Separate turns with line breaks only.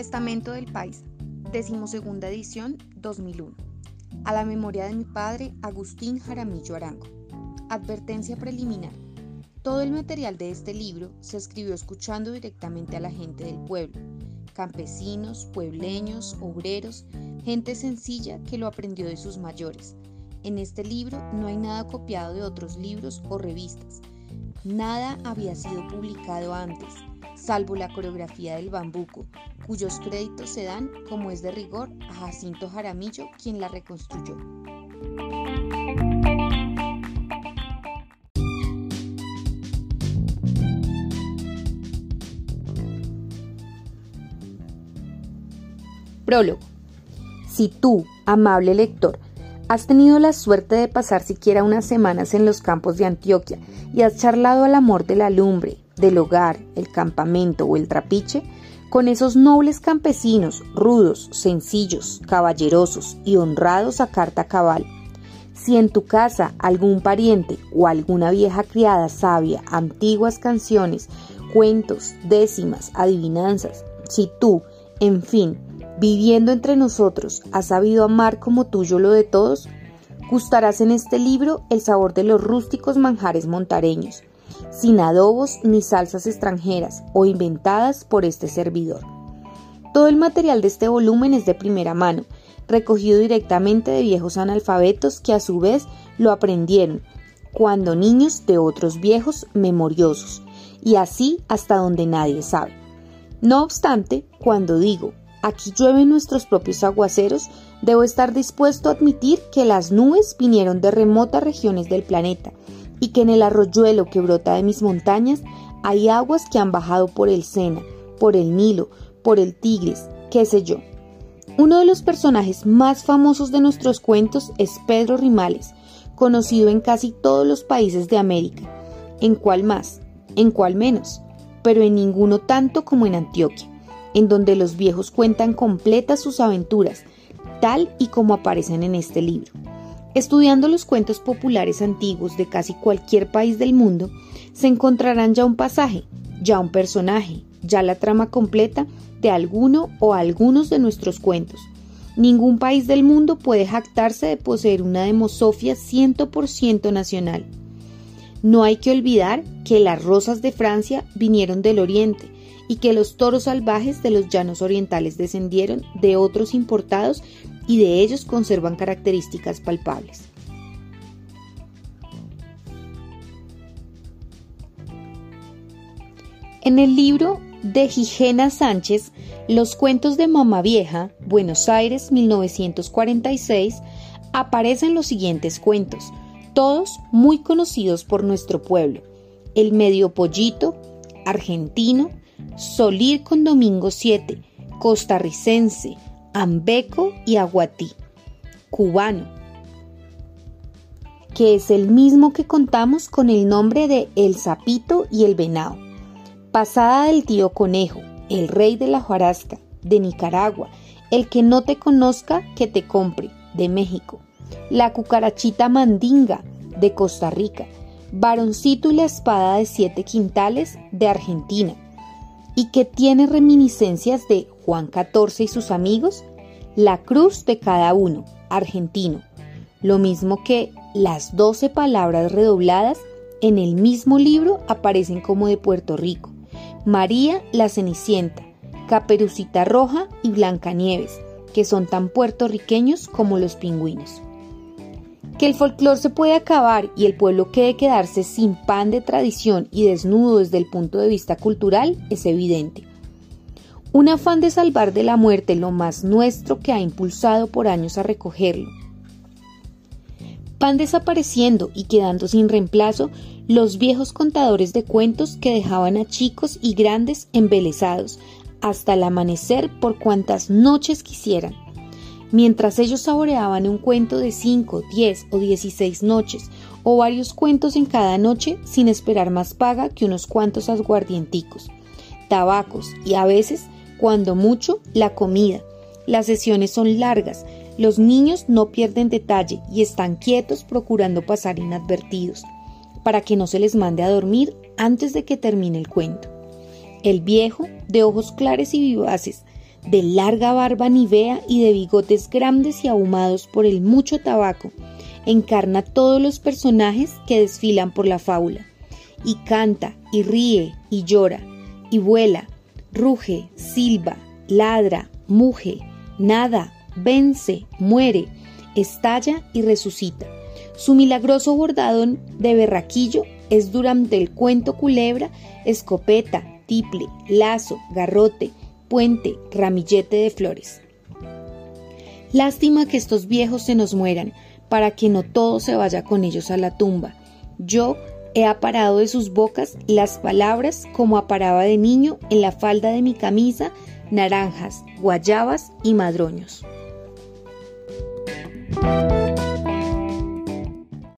Testamento del País, decimosegunda edición 2001. A la memoria de mi padre, Agustín Jaramillo Arango. Advertencia preliminar. Todo el material de este libro se escribió escuchando directamente a la gente del pueblo, campesinos, puebleños, obreros, gente sencilla que lo aprendió de sus mayores. En este libro no hay nada copiado de otros libros o revistas. Nada había sido publicado antes salvo la coreografía del bambuco, cuyos créditos se dan, como es de rigor, a Jacinto Jaramillo, quien la reconstruyó. Prólogo. Si tú, amable lector, has tenido la suerte de pasar siquiera unas semanas en los campos de Antioquia y has charlado al amor de la lumbre, del hogar, el campamento o el trapiche, con esos nobles campesinos, rudos, sencillos, caballerosos y honrados a carta cabal. Si en tu casa algún pariente o alguna vieja criada sabia, antiguas canciones, cuentos, décimas, adivinanzas, si tú, en fin, viviendo entre nosotros, has sabido amar como tuyo lo de todos, gustarás en este libro el sabor de los rústicos manjares montareños, sin adobos ni salsas extranjeras o inventadas por este servidor. Todo el material de este volumen es de primera mano, recogido directamente de viejos analfabetos que a su vez lo aprendieron, cuando niños de otros viejos memoriosos, y así hasta donde nadie sabe. No obstante, cuando digo, aquí llueven nuestros propios aguaceros, debo estar dispuesto a admitir que las nubes vinieron de remotas regiones del planeta, y que en el arroyuelo que brota de mis montañas hay aguas que han bajado por el Sena, por el Nilo, por el Tigris, qué sé yo. Uno de los personajes más famosos de nuestros cuentos es Pedro Rimales, conocido en casi todos los países de América. ¿En cuál más? ¿En cuál menos? Pero en ninguno tanto como en Antioquia, en donde los viejos cuentan completas sus aventuras, tal y como aparecen en este libro. Estudiando los cuentos populares antiguos de casi cualquier país del mundo, se encontrarán ya un pasaje, ya un personaje, ya la trama completa de alguno o algunos de nuestros cuentos. Ningún país del mundo puede jactarse de poseer una demosofia 100% nacional. No hay que olvidar que las rosas de Francia vinieron del oriente y que los toros salvajes de los llanos orientales descendieron de otros importados y de ellos conservan características palpables. En el libro de Gigena Sánchez, Los cuentos de Mamá Vieja, Buenos Aires 1946, aparecen los siguientes cuentos, todos muy conocidos por nuestro pueblo. El medio pollito, argentino, Solir con Domingo 7, costarricense, Ambeco y Aguatí, cubano, que es el mismo que contamos con el nombre de El Sapito y el Venado. Pasada del tío Conejo, el rey de la Juarasca, de Nicaragua, el que no te conozca, que te compre, de México. La cucarachita mandinga, de Costa Rica. Varoncito y la espada de siete quintales, de Argentina y que tiene reminiscencias de Juan XIV y sus amigos, la cruz de cada uno, argentino, lo mismo que las doce palabras redobladas en el mismo libro aparecen como de Puerto Rico, María la Cenicienta, Caperucita Roja y Blancanieves, que son tan puertorriqueños como los pingüinos. Que el folclore se puede acabar y el pueblo quede quedarse sin pan de tradición y desnudo desde el punto de vista cultural es evidente. Un afán de salvar de la muerte lo más nuestro que ha impulsado por años a recogerlo. Van desapareciendo y quedando sin reemplazo los viejos contadores de cuentos que dejaban a chicos y grandes embelesados hasta el amanecer por cuantas noches quisieran mientras ellos saboreaban un cuento de 5, 10 o 16 noches, o varios cuentos en cada noche sin esperar más paga que unos cuantos asguardienticos, tabacos y a veces, cuando mucho, la comida. Las sesiones son largas, los niños no pierden detalle y están quietos procurando pasar inadvertidos, para que no se les mande a dormir antes de que termine el cuento. El viejo, de ojos claros y vivaces, de larga barba nivea y de bigotes grandes y ahumados por el mucho tabaco, encarna todos los personajes que desfilan por la fábula, y canta, y ríe, y llora, y vuela, ruge, silba, ladra, muge, nada, vence, muere, estalla y resucita. Su milagroso bordadón de berraquillo es durante el cuento culebra, escopeta, tiple, lazo, garrote, puente, ramillete de flores. Lástima que estos viejos se nos mueran, para que no todo se vaya con ellos a la tumba. Yo he aparado de sus bocas las palabras como aparaba de niño en la falda de mi camisa naranjas, guayabas y madroños.